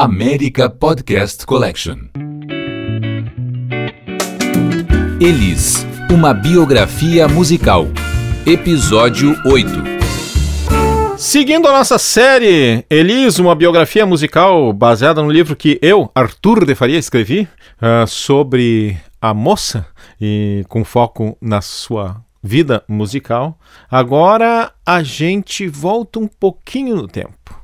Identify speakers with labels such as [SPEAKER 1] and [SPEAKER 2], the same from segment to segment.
[SPEAKER 1] América Podcast Collection. Elis, uma biografia musical. Episódio 8.
[SPEAKER 2] Seguindo a nossa série Elis, uma biografia musical baseada no livro que eu, Arthur de Faria, escrevi uh, sobre a moça e com foco na sua vida musical. Agora a gente volta um pouquinho no tempo.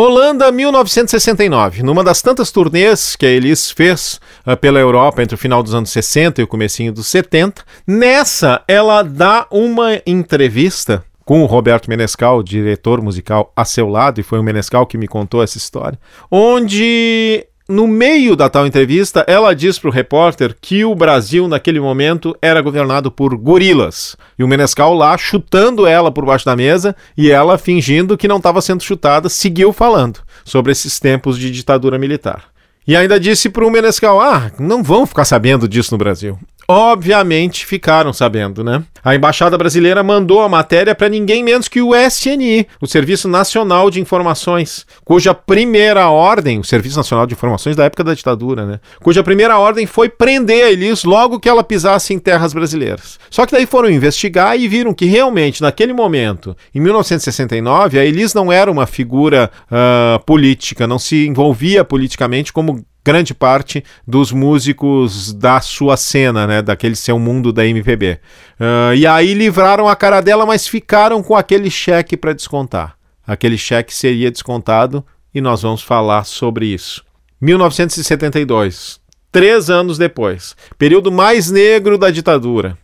[SPEAKER 2] Holanda, 1969. Numa das tantas turnês que a Elis fez uh, pela Europa entre o final dos anos 60 e o comecinho dos 70, nessa ela dá uma entrevista com o Roberto Menescal, diretor musical a seu lado, e foi o Menescal que me contou essa história, onde no meio da tal entrevista, ela diz para o repórter que o Brasil, naquele momento, era governado por gorilas. E o Menescal lá chutando ela por baixo da mesa e ela fingindo que não estava sendo chutada, seguiu falando sobre esses tempos de ditadura militar. E ainda disse para o Menescal: ah, não vão ficar sabendo disso no Brasil obviamente ficaram sabendo, né? A embaixada brasileira mandou a matéria para ninguém menos que o SNI, o Serviço Nacional de Informações, cuja primeira ordem, o Serviço Nacional de Informações da época da ditadura, né? Cuja primeira ordem foi prender a Elis logo que ela pisasse em terras brasileiras. Só que daí foram investigar e viram que realmente naquele momento, em 1969, a Elis não era uma figura uh, política, não se envolvia politicamente como grande parte dos músicos da sua cena, né, daquele seu mundo da MPB. Uh, e aí livraram a cara dela, mas ficaram com aquele cheque para descontar. Aquele cheque seria descontado e nós vamos falar sobre isso. 1972, três anos depois, período mais negro da ditadura.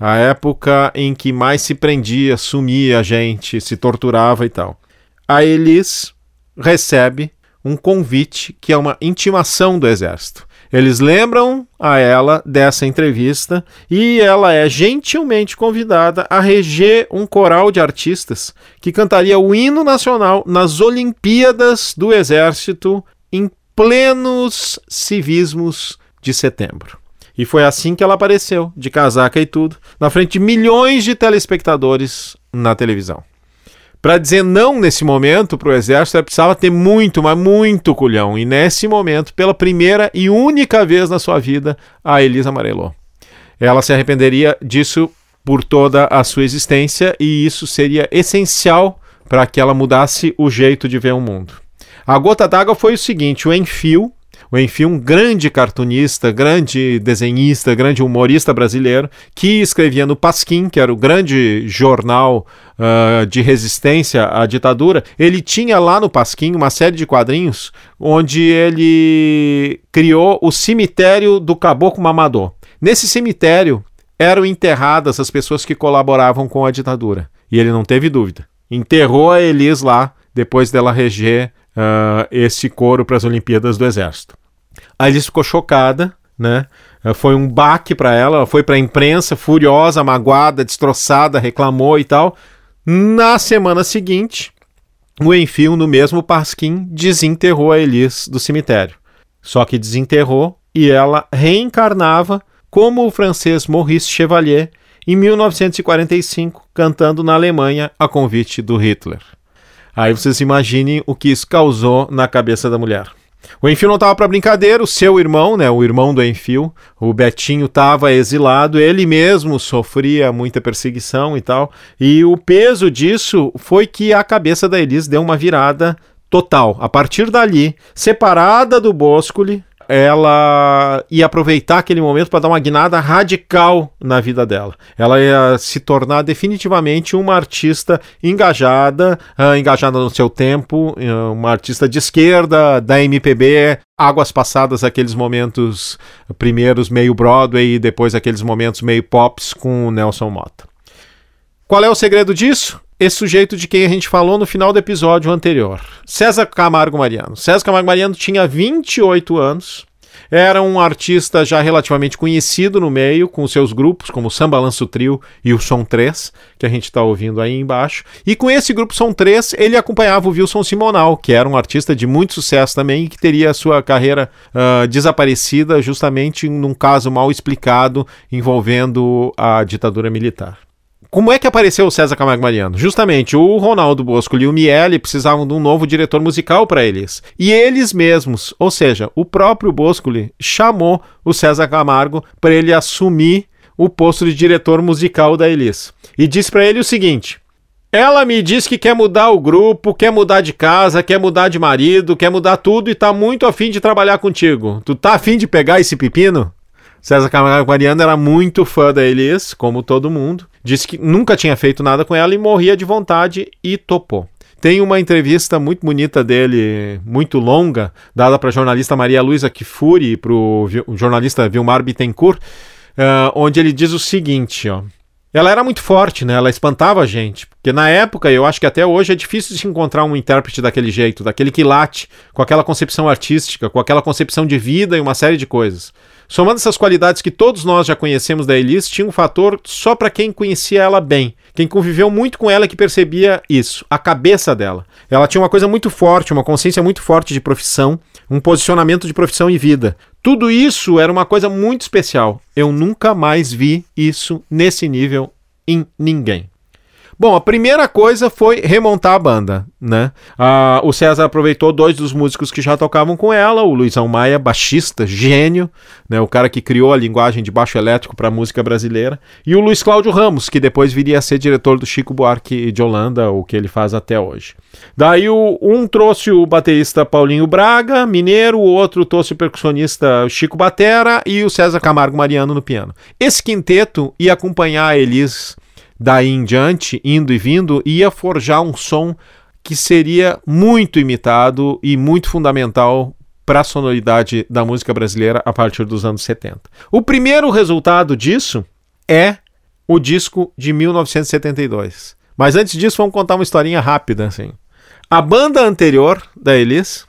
[SPEAKER 2] A época em que mais se prendia, sumia a gente, se torturava e tal. A Elis recebe um convite que é uma intimação do Exército. Eles lembram a ela dessa entrevista e ela é gentilmente convidada a reger um coral de artistas que cantaria o hino nacional nas Olimpíadas do Exército em plenos civismos de setembro. E foi assim que ela apareceu, de casaca e tudo, na frente de milhões de telespectadores na televisão. Para dizer não nesse momento para o exército, ela precisava ter muito, mas muito culhão. E nesse momento, pela primeira e única vez na sua vida, a Elisa amarelou. Ela se arrependeria disso por toda a sua existência e isso seria essencial para que ela mudasse o jeito de ver o mundo. A gota d'água foi o seguinte: o Enfio, o Enfim, um grande cartunista, grande desenhista, grande humorista brasileiro, que escrevia no Pasquim, que era o grande jornal uh, de resistência à ditadura. Ele tinha lá no Pasquim uma série de quadrinhos onde ele criou o cemitério do Caboclo Mamador. Nesse cemitério eram enterradas as pessoas que colaboravam com a ditadura. E ele não teve dúvida. Enterrou a Elis lá, depois dela reger uh, esse coro para as Olimpíadas do Exército. A Alice ficou chocada, né? Uh, foi um baque para ela, ela foi para a imprensa furiosa, magoada, destroçada, reclamou e tal. Na semana seguinte, o Enfio, no mesmo Pasquim, desenterrou a Elis do cemitério. Só que desenterrou e ela reencarnava como o francês Maurice Chevalier em 1945, cantando na Alemanha a convite do Hitler. Aí vocês imaginem o que isso causou na cabeça da mulher. O Enfio não estava para brincadeira, o seu irmão, né, o irmão do Enfio, o Betinho estava exilado, ele mesmo sofria muita perseguição e tal, e o peso disso foi que a cabeça da Elis deu uma virada total. A partir dali, separada do Boscoli, ela ia aproveitar aquele momento para dar uma guinada radical na vida dela. Ela ia se tornar definitivamente uma artista engajada, uh, engajada no seu tempo, uh, uma artista de esquerda, da MPB, águas passadas aqueles momentos primeiros meio Broadway e depois aqueles momentos meio pops com Nelson Mota. Qual é o segredo disso? Esse sujeito de quem a gente falou no final do episódio anterior, César Camargo Mariano. César Camargo Mariano tinha 28 anos, era um artista já relativamente conhecido no meio, com seus grupos, como o Samba Lanço Trio e o Som 3, que a gente está ouvindo aí embaixo. E com esse grupo Som 3, ele acompanhava o Wilson Simonal, que era um artista de muito sucesso também e que teria a sua carreira uh, desaparecida justamente num caso mal explicado envolvendo a ditadura militar como é que apareceu o César Camargo Mariano? Justamente o Ronaldo Bosco e o Miele precisavam de um novo diretor musical para eles. E eles mesmos, ou seja, o próprio Boscoli chamou o César Camargo para ele assumir o posto de diretor musical da Elis. E disse para ele o seguinte: ela me diz que quer mudar o grupo, quer mudar de casa, quer mudar de marido, quer mudar tudo e tá muito afim de trabalhar contigo. Tu tá afim de pegar esse pepino? César Camargo Mariano era muito fã da Elis, como todo mundo. Disse que nunca tinha feito nada com ela e morria de vontade e topou. Tem uma entrevista muito bonita dele, muito longa, dada para a jornalista Maria Luísa Kifuri e para o jornalista Vilmar Bittencourt, uh, onde ele diz o seguinte, ó. Ela era muito forte, né? Ela espantava a gente. Porque na época, eu acho que até hoje, é difícil de encontrar um intérprete daquele jeito, daquele que late, com aquela concepção artística, com aquela concepção de vida e uma série de coisas. Somando essas qualidades que todos nós já conhecemos da Elise, tinha um fator só para quem conhecia ela bem. Quem conviveu muito com ela que percebia isso, a cabeça dela. Ela tinha uma coisa muito forte, uma consciência muito forte de profissão, um posicionamento de profissão e vida. Tudo isso era uma coisa muito especial. Eu nunca mais vi isso nesse nível em ninguém. Bom, a primeira coisa foi remontar a banda, né? Ah, o César aproveitou dois dos músicos que já tocavam com ela, o Luizão Maia, baixista, gênio, né? O cara que criou a linguagem de baixo elétrico para a música brasileira, e o Luiz Cláudio Ramos, que depois viria a ser diretor do Chico Buarque de Holanda, o que ele faz até hoje. Daí o, um trouxe o baterista Paulinho Braga, mineiro, o outro trouxe o percussionista Chico Batera e o César Camargo Mariano no piano. Esse quinteto ia acompanhar a Elis daí em diante, indo e vindo, ia forjar um som que seria muito imitado e muito fundamental para a sonoridade da música brasileira a partir dos anos 70. O primeiro resultado disso é o disco de 1972. Mas antes disso, vamos contar uma historinha rápida. Assim. A banda anterior da Elis,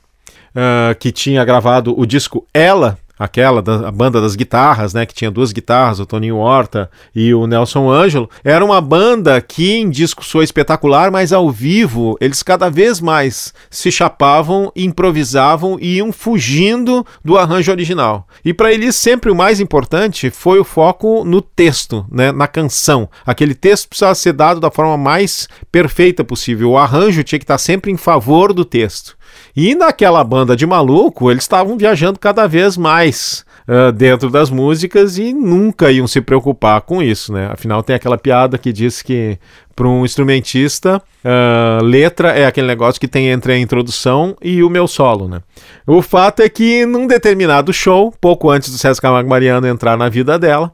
[SPEAKER 2] uh, que tinha gravado o disco Ela, aquela da, banda das guitarras, né, que tinha duas guitarras, o Toninho Horta e o Nelson Ângelo, era uma banda que em disco soa espetacular, mas ao vivo eles cada vez mais se chapavam, improvisavam e iam fugindo do arranjo original. E para eles sempre o mais importante foi o foco no texto, né, na canção. Aquele texto precisava ser dado da forma mais perfeita possível. O arranjo tinha que estar sempre em favor do texto. E naquela banda de maluco, eles estavam viajando cada vez mais uh, dentro das músicas e nunca iam se preocupar com isso, né? Afinal, tem aquela piada que diz que para um instrumentista, uh, letra é aquele negócio que tem entre a introdução e o meu solo, né? O fato é que num determinado show, pouco antes do César Camargo Mariano entrar na vida dela,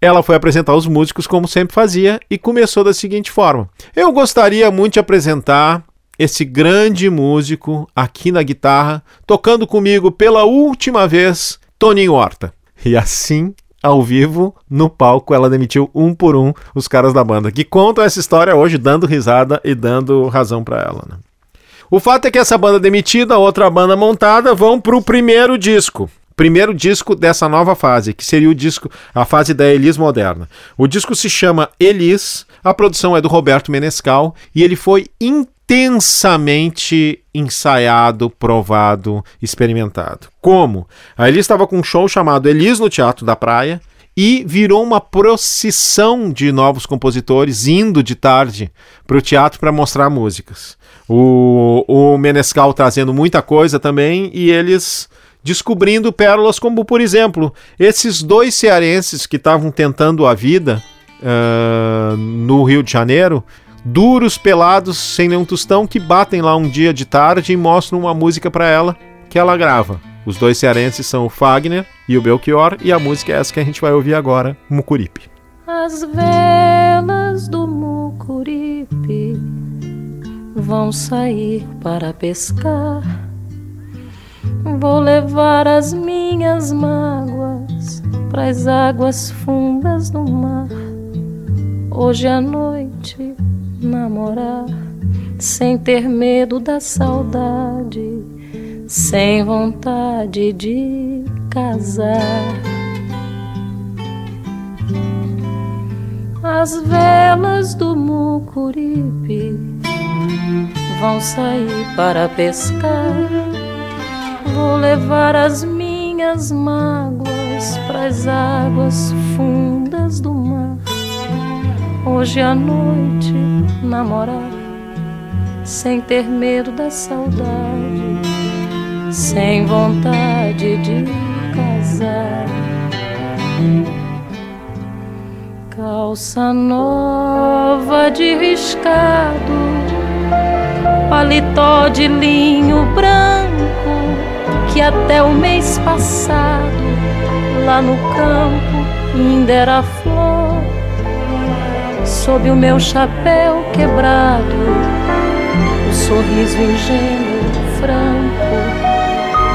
[SPEAKER 2] ela foi apresentar os músicos como sempre fazia e começou da seguinte forma: Eu gostaria muito de apresentar esse grande músico aqui na guitarra, tocando comigo pela última vez, Toninho Horta. E assim, ao vivo, no palco, ela demitiu um por um os caras da banda, que contam essa história hoje, dando risada e dando razão para ela. Né? O fato é que essa banda demitida, outra banda montada, vão pro primeiro disco. Primeiro disco dessa nova fase, que seria o disco, a fase da Elis moderna. O disco se chama Elis, a produção é do Roberto Menescal e ele foi intensamente ensaiado, provado, experimentado. Como? Ele estava com um show chamado Elis no Teatro da Praia e virou uma procissão de novos compositores indo de tarde para o teatro para mostrar músicas. O, o Menescal trazendo muita coisa também e eles descobrindo pérolas como, por exemplo, esses dois cearenses que estavam tentando a vida uh, no Rio de Janeiro duros, pelados, sem nenhum tostão, que batem lá um dia de tarde e mostram uma música para ela que ela grava. Os dois cearenses são o Fagner e o Belchior, e a música é essa que a gente vai ouvir agora, Mucuripe.
[SPEAKER 3] As velas do Mucuripe vão sair para pescar. Vou levar as minhas mágoas para as águas fundas do mar. Hoje à noite namorar sem ter medo da saudade, sem vontade de casar. As velas do Mucuripe vão sair para pescar. Vou levar as minhas mágoas para as águas fundas do mar hoje à noite namorar, sem ter medo da saudade, sem vontade de casar. Calça nova de riscado, paletó de linho branco que até o mês passado lá no campo ainda era. Sob o meu chapéu quebrado, o sorriso ingênuo, franco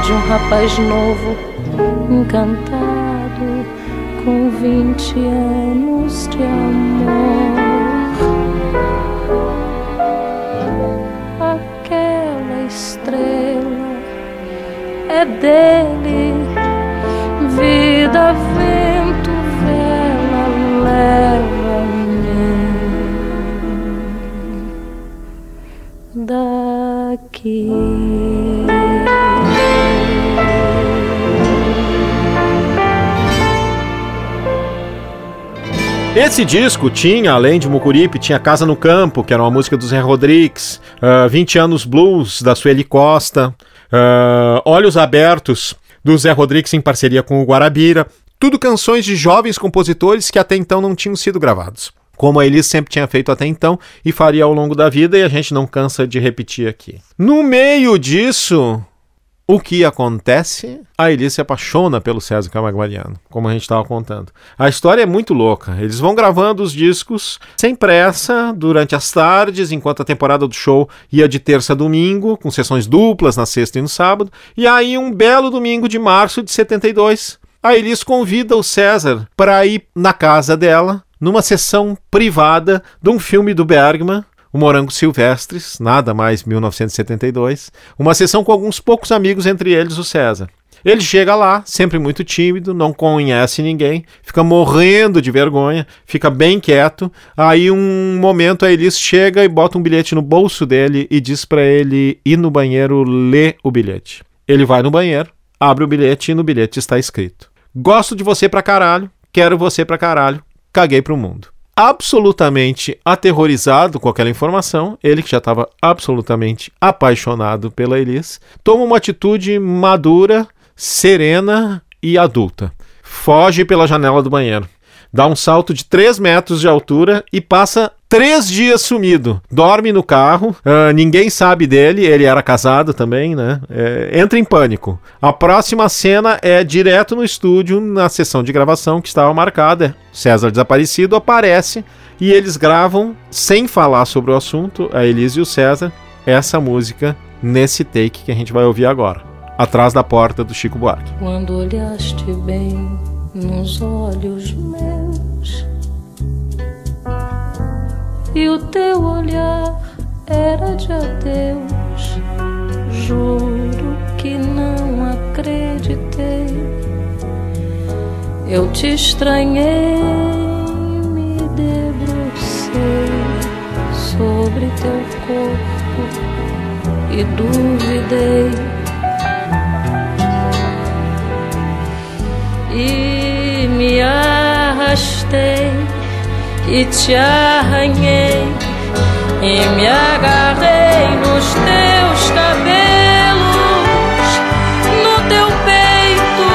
[SPEAKER 3] de um rapaz novo, encantado com vinte anos de amor. Aquela estrela é dele, vida, vento, daqui.
[SPEAKER 2] Esse disco tinha, além de Mucuripe, tinha Casa no Campo, que era uma música do Zé Rodrigues, uh, 20 anos Blues, da Sueli Costa, uh, Olhos Abertos, do Zé Rodrigues em parceria com o Guarabira, tudo canções de jovens compositores que até então não tinham sido gravados. Como a Elis sempre tinha feito até então e faria ao longo da vida, e a gente não cansa de repetir aqui. No meio disso, o que acontece? A Elis se apaixona pelo César Camargo Mariano, como a gente estava contando. A história é muito louca. Eles vão gravando os discos sem pressa, durante as tardes, enquanto a temporada do show ia de terça a domingo, com sessões duplas na sexta e no sábado. E aí, um belo domingo de março de 72, a Elis convida o César para ir na casa dela, numa sessão privada de um filme do Bergman, o Morango Silvestres, nada mais 1972, uma sessão com alguns poucos amigos, entre eles o César. Ele chega lá, sempre muito tímido, não conhece ninguém, fica morrendo de vergonha, fica bem quieto. Aí um momento a Elis chega e bota um bilhete no bolso dele e diz para ele ir no banheiro ler o bilhete. Ele vai no banheiro, abre o bilhete e no bilhete está escrito: Gosto de você pra caralho, quero você pra caralho, caguei pro mundo absolutamente aterrorizado com aquela informação, ele que já estava absolutamente apaixonado pela Elis, toma uma atitude madura, serena e adulta. Foge pela janela do banheiro. Dá um salto de 3 metros de altura e passa três dias sumido. Dorme no carro, uh, ninguém sabe dele, ele era casado também, né? É, entra em pânico. A próxima cena é direto no estúdio, na sessão de gravação que estava marcada. César desaparecido aparece e eles gravam, sem falar sobre o assunto, a Elise e o César, essa música nesse take que a gente vai ouvir agora. Atrás da porta do Chico Buarque.
[SPEAKER 3] Quando olhaste bem nos olhos meus e o teu olhar era de adeus. Juro que não acreditei. Eu te estranhei, me debrucei sobre teu corpo e duvidei. E me arrastei e te arranhei e me agarrei nos teus cabelos, no teu peito,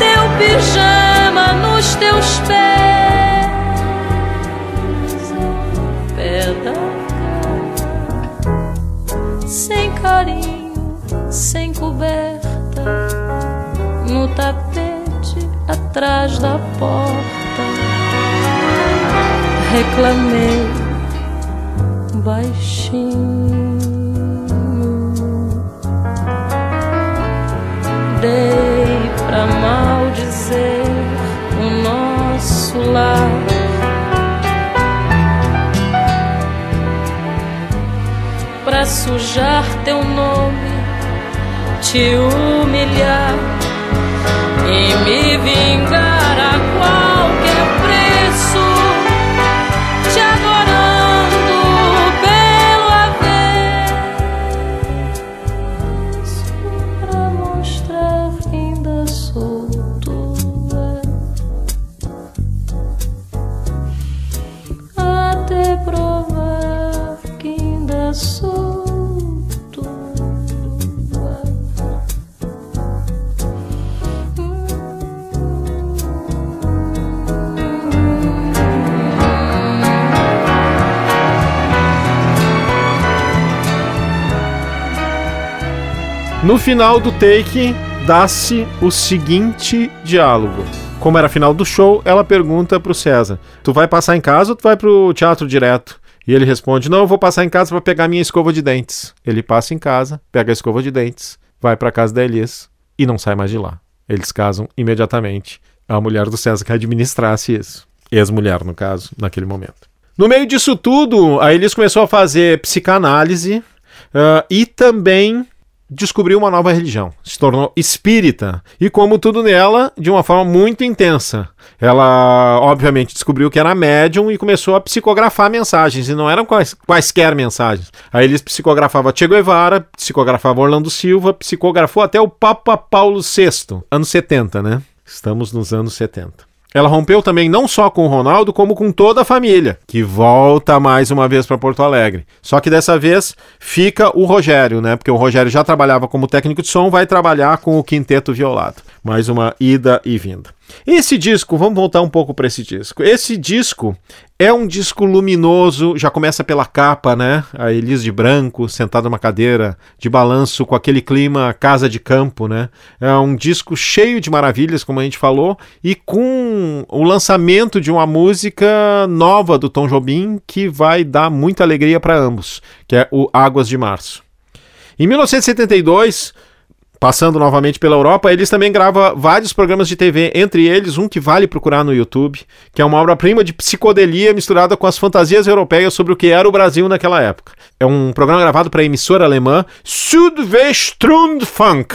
[SPEAKER 3] teu pijama nos teus pés, pé da sem carinho, sem coberta, no tapete atrás da porta reclamei baixinho. Dei pra maldizer o nosso lar. Pra sujar teu nome, te humilhar e me vingar
[SPEAKER 2] No final do take, dá-se o seguinte diálogo. Como era final do show, ela pergunta pro César: Tu vai passar em casa ou tu vai pro teatro direto? E ele responde: Não, eu vou passar em casa para pegar minha escova de dentes. Ele passa em casa, pega a escova de dentes, vai para casa da Elis e não sai mais de lá. Eles casam imediatamente. A mulher do César que administrasse isso. Ex-mulher, no caso, naquele momento. No meio disso tudo, a Elis começou a fazer psicanálise uh, e também descobriu uma nova religião, se tornou espírita e, como tudo nela, de uma forma muito intensa. Ela, obviamente, descobriu que era médium e começou a psicografar mensagens, e não eram quais, quaisquer mensagens. Aí eles psicografavam Che Guevara, psicografava Orlando Silva, psicografou até o Papa Paulo VI, anos 70, né? Estamos nos anos 70. Ela rompeu também não só com o Ronaldo, como com toda a família, que volta mais uma vez para Porto Alegre. Só que dessa vez fica o Rogério, né? Porque o Rogério já trabalhava como técnico de som, vai trabalhar com o quinteto violado. Mais uma ida e vinda. Esse disco, vamos voltar um pouco para esse disco. Esse disco é um disco luminoso, já começa pela capa, né? A Elis de branco, sentada numa cadeira de balanço com aquele clima casa de campo, né? É um disco cheio de maravilhas, como a gente falou, e com o lançamento de uma música nova do Tom Jobim que vai dar muita alegria para ambos, que é o Águas de Março. Em 1972, Passando novamente pela Europa, eles também gravam vários programas de TV, entre eles um que vale procurar no YouTube, que é uma obra-prima de psicodelia misturada com as fantasias europeias sobre o que era o Brasil naquela época. É um programa gravado para a emissora alemã Südwestrundfunk.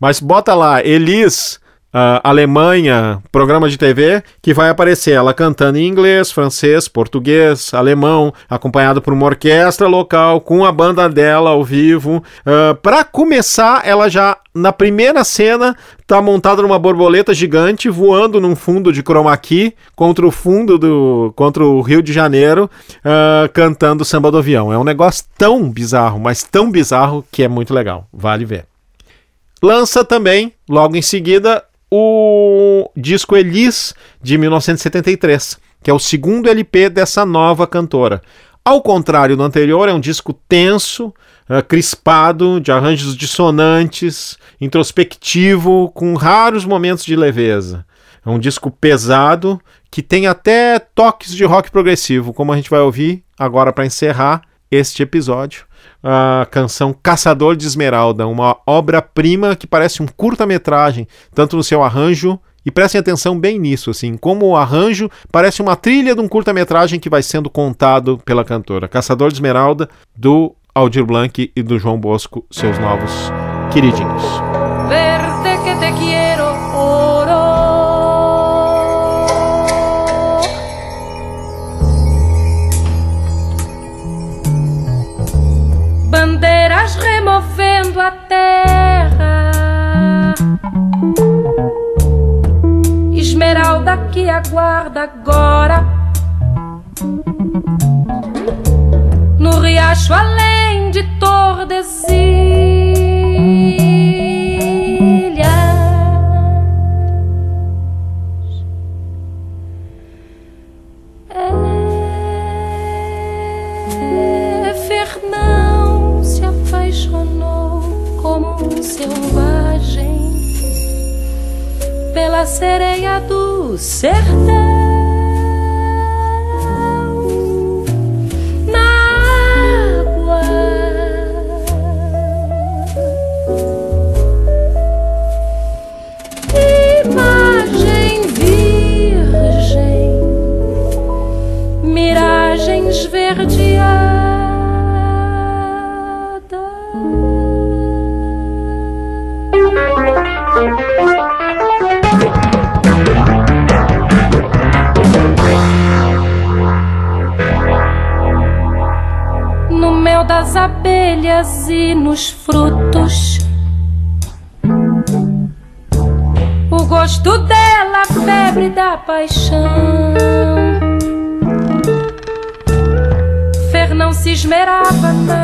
[SPEAKER 2] Mas bota lá, Elis uh, Alemanha, programa de TV, que vai aparecer ela cantando em inglês, francês, português, alemão, acompanhado por uma orquestra local, com a banda dela ao vivo. Uh, para começar, ela já na primeira cena tá montada numa borboleta gigante voando num fundo de chroma key contra o fundo do contra o Rio de Janeiro uh, cantando samba do avião. É um negócio tão bizarro mas tão bizarro que é muito legal. Vale ver. Lança também logo em seguida o disco Elis de 1973, que é o segundo LP dessa nova cantora. Ao contrário do anterior, é um disco tenso, uh, crispado, de arranjos dissonantes, introspectivo, com raros momentos de leveza. É um disco pesado que tem até toques de rock progressivo, como a gente vai ouvir agora para encerrar este episódio a canção Caçador de Esmeralda, uma obra-prima que parece um curta-metragem, tanto no seu arranjo e prestem atenção bem nisso, assim, como o arranjo parece uma trilha de um curta-metragem que vai sendo contado pela cantora. Caçador de Esmeralda, do Aldir Blanc e do João Bosco, seus novos queridinhos. Verde que te quiero,
[SPEAKER 3] que aguarda agora. No riacho além de Tordesilhas. Pela sereia do sertão. Paixão. Fernão se esmerava na